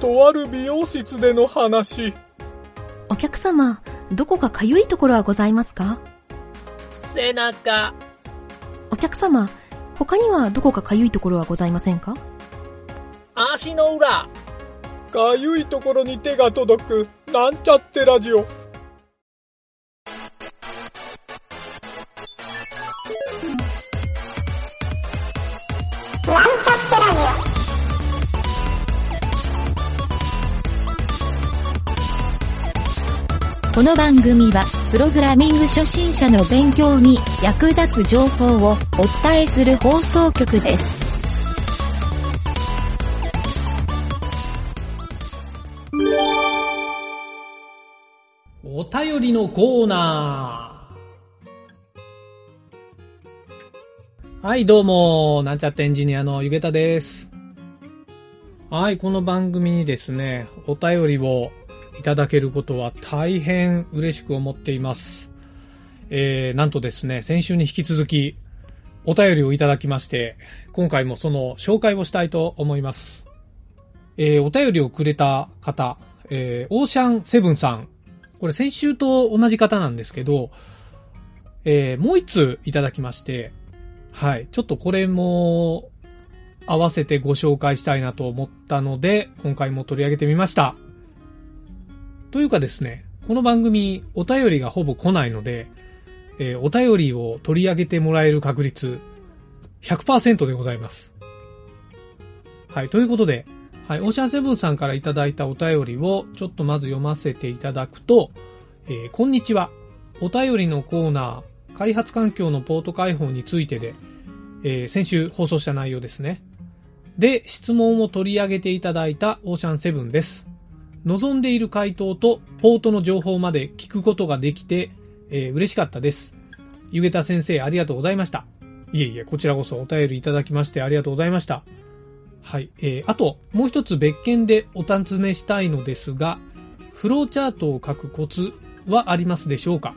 とある美容室での話。お客様、どこかかゆいところはございますか？背中、お客様、他にはどこかかゆいところはございませんか？足の裏、かゆいところに手が届く、なんちゃってラジオ。この番組は、プログラミング初心者の勉強に役立つ情報をお伝えする放送局です。お便りのコーナー。はい、どうも、なんちゃってエンジニアのゆげたです。はい、この番組にですね、お便りをいただけることは大変嬉しく思っています。えー、なんとですね、先週に引き続き、お便りをいただきまして、今回もその紹介をしたいと思います。えー、お便りをくれた方、えー、オーシャンセブンさん。これ先週と同じ方なんですけど、えー、もう一通いただきまして、はい。ちょっとこれも、合わせてご紹介したいなと思ったので、今回も取り上げてみました。というかですね、この番組、お便りがほぼ来ないので、えーお便りを取り上げてもらえる確率、100%でございます。はい。ということで、はい。オーシャンセブンさんからいただいたお便りを、ちょっとまず読ませていただくと、えーこんにちは。お便りのコーナー、開発環境のポート開放についてで、えー先週放送した内容ですね。で、質問を取り上げていただいたオーシャンセブンです。望んでいる回答とポートの情報まで聞くことができて、えー嬉しかったです。ゆげた先生ありがとうございました。いえいえ、こちらこそお便りいただきましてありがとうございました。はい。えー、あと、もう一つ別件でお尋ねしたいのですが、フローチャートを書くコツはありますでしょうか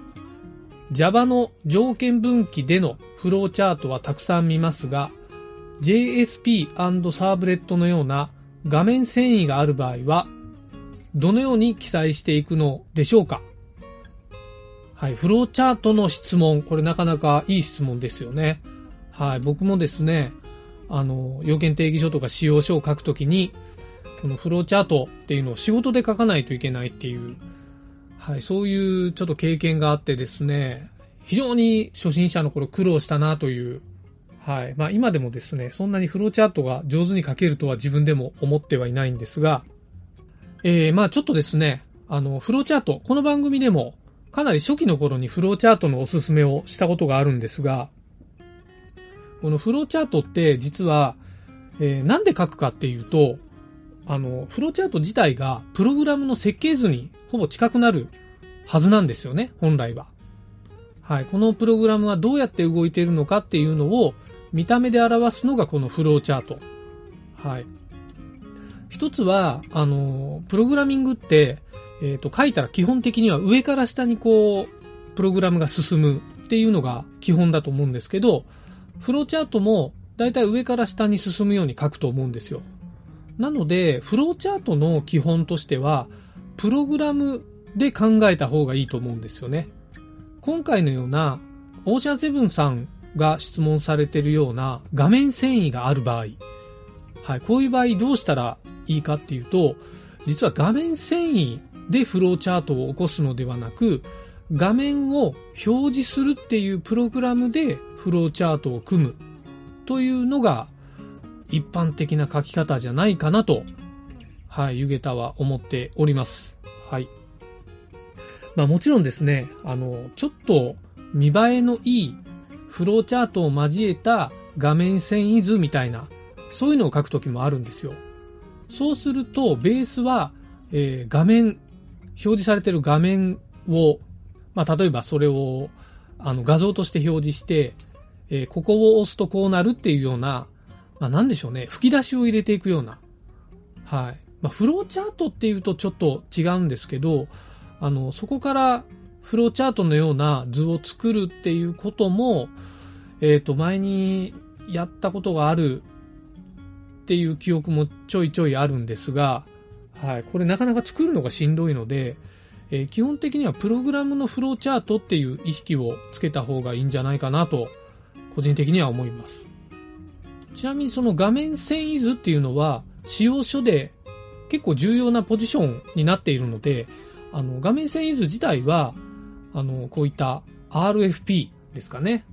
?Java の条件分岐でのフローチャートはたくさん見ますが、JSP& サーブレットのような画面遷移がある場合は、どのように記載していくのでしょうか？はい、フローチャートの質問、これなかなかいい質問ですよね。はい、僕もですね、あの、要件定義書とか使用書を書くときに、このフローチャートっていうのを仕事で書かないといけないっていう、はい、そういうちょっと経験があってですね、非常に初心者の頃苦労したなという、はい、まあ今でもですね、そんなにフローチャートが上手に書けるとは自分でも思ってはいないんですが、えー、まあちょっとですね、あの、フローチャート、この番組でもかなり初期の頃にフローチャートのおすすめをしたことがあるんですが、このフローチャートって実は、えーなんで書くかっていうと、あの、フローチャート自体がプログラムの設計図にほぼ近くなるはずなんですよね、本来は。はい、このプログラムはどうやって動いているのかっていうのを見た目で表すのがこのフローチャート。はい。一つは、あの、プログラミングって、えっ、と、書いたら基本的には上から下にこう、プログラムが進むっていうのが基本だと思うんですけど、フローチャートもだいたい上から下に進むように書くと思うんですよ。なので、フローチャートの基本としては、プログラムで考えた方がいいと思うんですよね。今回のような、オーシャンセブンさんが質問されているような画面遷移がある場合、はい、こういう場合どうしたらいいかっていうと、実は画面遷移でフローチャートを起こすのではなく、画面を表示するっていうプログラムでフローチャートを組むというのが一般的な書き方じゃないかなと、はい、ゆげたは思っております。はい。まあもちろんですね、あの、ちょっと見栄えのいいフローチャートを交えた画面遷移図みたいな、そういうのを書くときもあるんですよ。そうすると、ベースは、えー画面、表示されている画面を、まあ例えばそれを、あの画像として表示して、えーここを押すとこうなるっていうような、まあなんでしょうね、吹き出しを入れていくような、はい。まあフローチャートっていうとちょっと違うんですけど、あの、そこからフローチャートのような図を作るっていうことも、えっ、と、前にやったことがあるっていう記憶もちょいちょいあるんですが、はい。これなかなか作るのがしんどいので、えー基本的にはプログラムのフローチャートっていう意識をつけた方がいいんじゃないかなと、個人的には思います。ちなみにその画面遷移図っていうのは、使用書で結構重要なポジションになっているので、あの、画面遷移図自体は、あの、こういった RFP ですかね。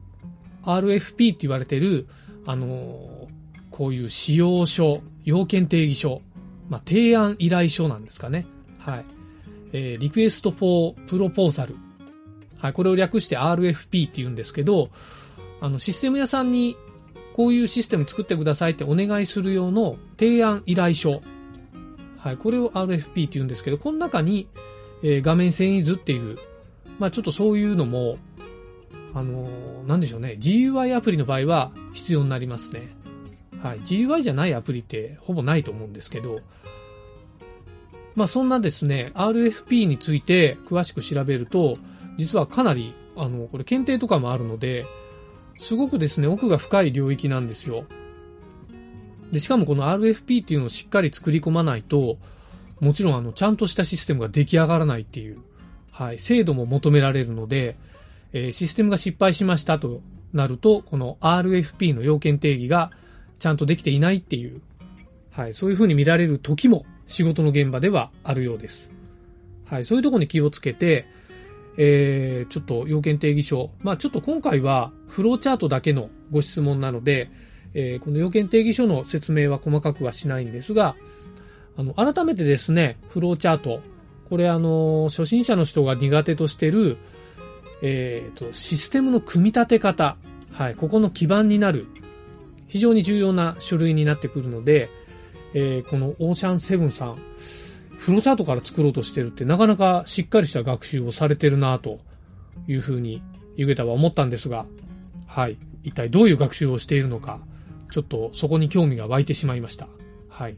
RFP って言われてる、あの、こういう使用書、要件定義書、まあ、提案依頼書なんですかね。はい。えー、Request for Proposal。はい、これを略して RFP って言うんですけど、あの、システム屋さんに、こういうシステム作ってくださいってお願いする用の提案依頼書。はい、これを RFP って言うんですけど、この中に、えー画面遷移図っていう、まあちょっとそういうのも、あのーなんでしょうね、GUI アプリの場合は必要になりますね。はい、GUI じゃないアプリってほぼないと思うんですけど、まあそんなですね、RFP について詳しく調べると、実はかなり、あの、これ検定とかもあるので、すごくですね、奥が深い領域なんですよ。で、しかもこの RFP っていうのをしっかり作り込まないと、もちろんあの、ちゃんとしたシステムが出来上がらないっていう、はい、精度も求められるので、えーシステムが失敗しましたとなると、この RFP の要件定義がちゃんとできていないっていう、はい、そういう風に見られる時も仕事の現場ではあるようです。はい、そういうとこに気をつけて、えー、ちょっと要件定義書。まあちょっと今回はフローチャートだけのご質問なので、えーこの要件定義書の説明は細かくはしないんですが、あの、改めてですね、フローチャート。これあの、初心者の人が苦手としてる、えっ、と、システムの組み立て方。はい、ここの基盤になる。非常に重要な書類になってくるので、えーこのオーシャンセブンさん、フローチャートから作ろうとしてるってなかなかしっかりした学習をされてるなというふうに、ゆげたは思ったんですが、はい。一体どういう学習をしているのか、ちょっとそこに興味が湧いてしまいました。はい。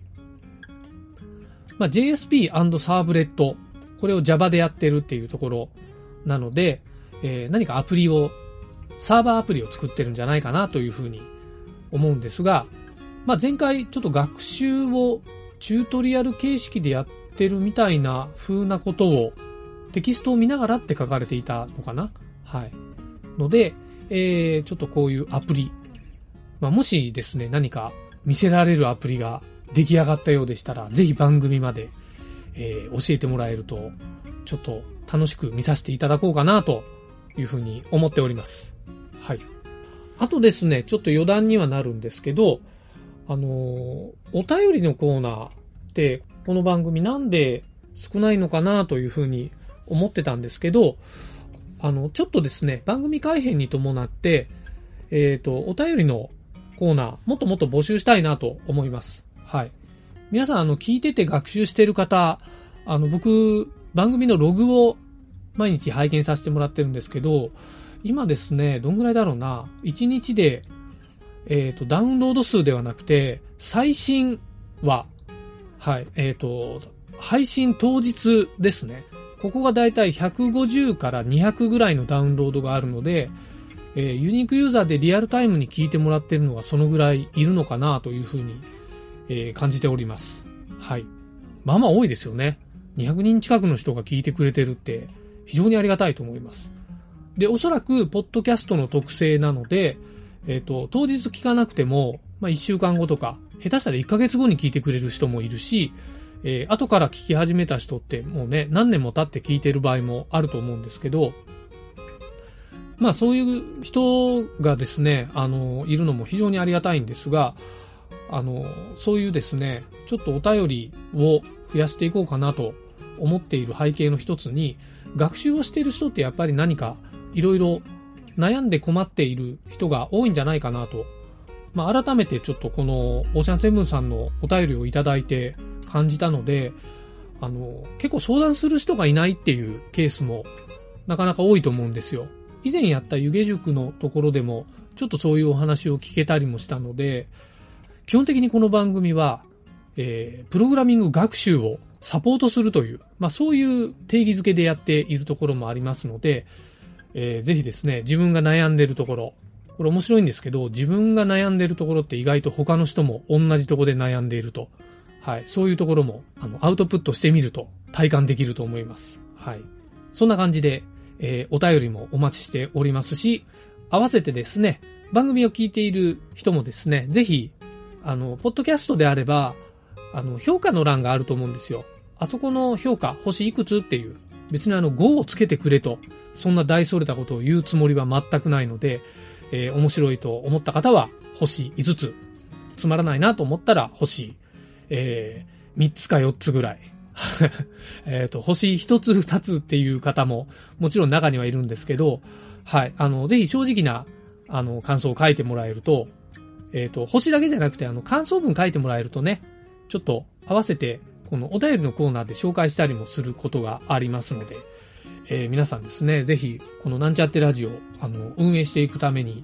まあ、JSP& サーブレット、これを Java でやってるっていうところなので、えー何かアプリを、サーバーアプリを作ってるんじゃないかなというふうに思うんですが、まあ、前回ちょっと学習をチュートリアル形式でやってるみたいな風なことをテキストを見ながらって書かれていたのかな？はい。ので、えー、ちょっとこういうアプリ、まあ、もしですね、何か見せられるアプリが出来上がったようでしたら、ぜひ番組まで、えー教えてもらえると、ちょっと楽しく見させていただこうかなというふうに思っております。はい。あとですね、ちょっと余談にはなるんですけど、あのお便りのコーナーって、この番組なんで少ないのかなというふうに思ってたんですけど、あの、ちょっとですね、番組改編に伴って、えっ、と、お便りのコーナー、もっともっと募集したいなと思います。はい。皆さん、あの、聞いてて学習してる方、あの、僕、番組のログを毎日拝見させてもらってるんですけど、今ですね、どんぐらいだろうな、1日で、えっ、と、ダウンロード数ではなくて、最新は、はい、えっ、と、配信当日ですね。ここがだいたい150から200ぐらいのダウンロードがあるので、えーユニークユーザーでリアルタイムに聞いてもらってるのがそのぐらいいるのかなというふうに、えー感じております。はい。まあまあ多いですよね。200人近くの人が聞いてくれてるって非常にありがたいと思います。で、おそらく、ポッドキャストの特性なので、えっ、と、当日聞かなくても、まあ、1週間後とか、下手したら1ヶ月後に聞いてくれる人もいるし、えー後から聞き始めた人ってもうね、何年も経って聞いてる場合もあると思うんですけど、まあそういう人がですね、あの、いるのも非常にありがたいんですが、あの、そういうですね、ちょっとお便りを増やしていこうかなと思っている背景の一つに、学習をしている人ってやっぱり何かいろいろ悩んで困っている人が多いんじゃないかなと。まあ、改めてちょっとこのオーシャンセブンさんのお便りをいただいて感じたので、あの、結構相談する人がいないっていうケースもなかなか多いと思うんですよ。以前やった湯気塾のところでもちょっとそういうお話を聞けたりもしたので、基本的にこの番組は、えープログラミング学習をサポートするという、まあそういう定義づけでやっているところもありますので、えーぜひですね、自分が悩んでるところ、これ面白いんですけど、自分が悩んでるところって意外と他の人も同じとこで悩んでいると。はい。そういうところも、あの、アウトプットしてみると体感できると思います。はい。そんな感じで、えーお便りもお待ちしておりますし、合わせてですね、番組を聞いている人もですね、ぜひ、あの、ポッドキャストであれば、あの、評価の欄があると思うんですよ。あそこの評価、星いくつっていう、別にあの、5をつけてくれと、そんな大それたことを言うつもりは全くないので、えー面白いと思った方は、星5つ。つまらないなと思ったら、星、えー3つか4つぐらい。えっと、星1つ2つっていう方も、もちろん中にはいるんですけど、はい。あの、ぜひ正直な、あの、感想を書いてもらえると、えっ、と、星だけじゃなくて、あの、感想文書いてもらえるとね、ちょっと合わせて、このお便りのコーナーで紹介したりもすることがありますので、えー皆さんですね、ぜひ、このなんちゃってラジオ、あの、運営していくために、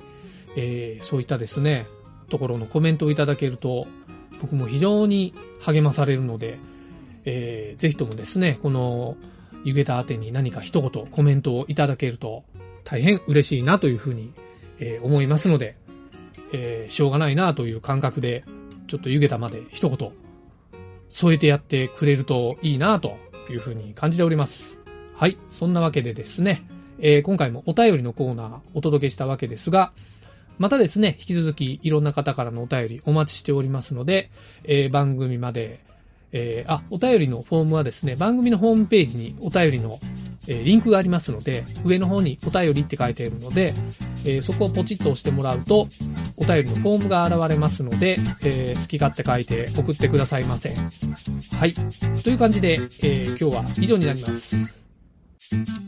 えーそういったですね、ところのコメントをいただけると、僕も非常に励まされるので、えーぜひともですね、この、ゆげた宛てに何か一言コメントをいただけると、大変嬉しいなというふうに、えー思いますので、えーしょうがないなという感覚で、ちょっとゆげたまで一言、添えてやってくれるといいなというふうに感じております。はい。そんなわけでですね、えー今回もお便りのコーナーお届けしたわけですが、またですね、引き続きいろんな方からのお便りお待ちしておりますので、えー番組まで、えーあ、お便りのフォームはですね、番組のホームページにお便りの、えーリンクがありますので、上の方にお便りって書いてあるので、えーそこをポチッと押してもらうと、お便りのフォームが現れますので、え好き勝手書いて送ってくださいませ。はい。という感じで、え今日は以上になります。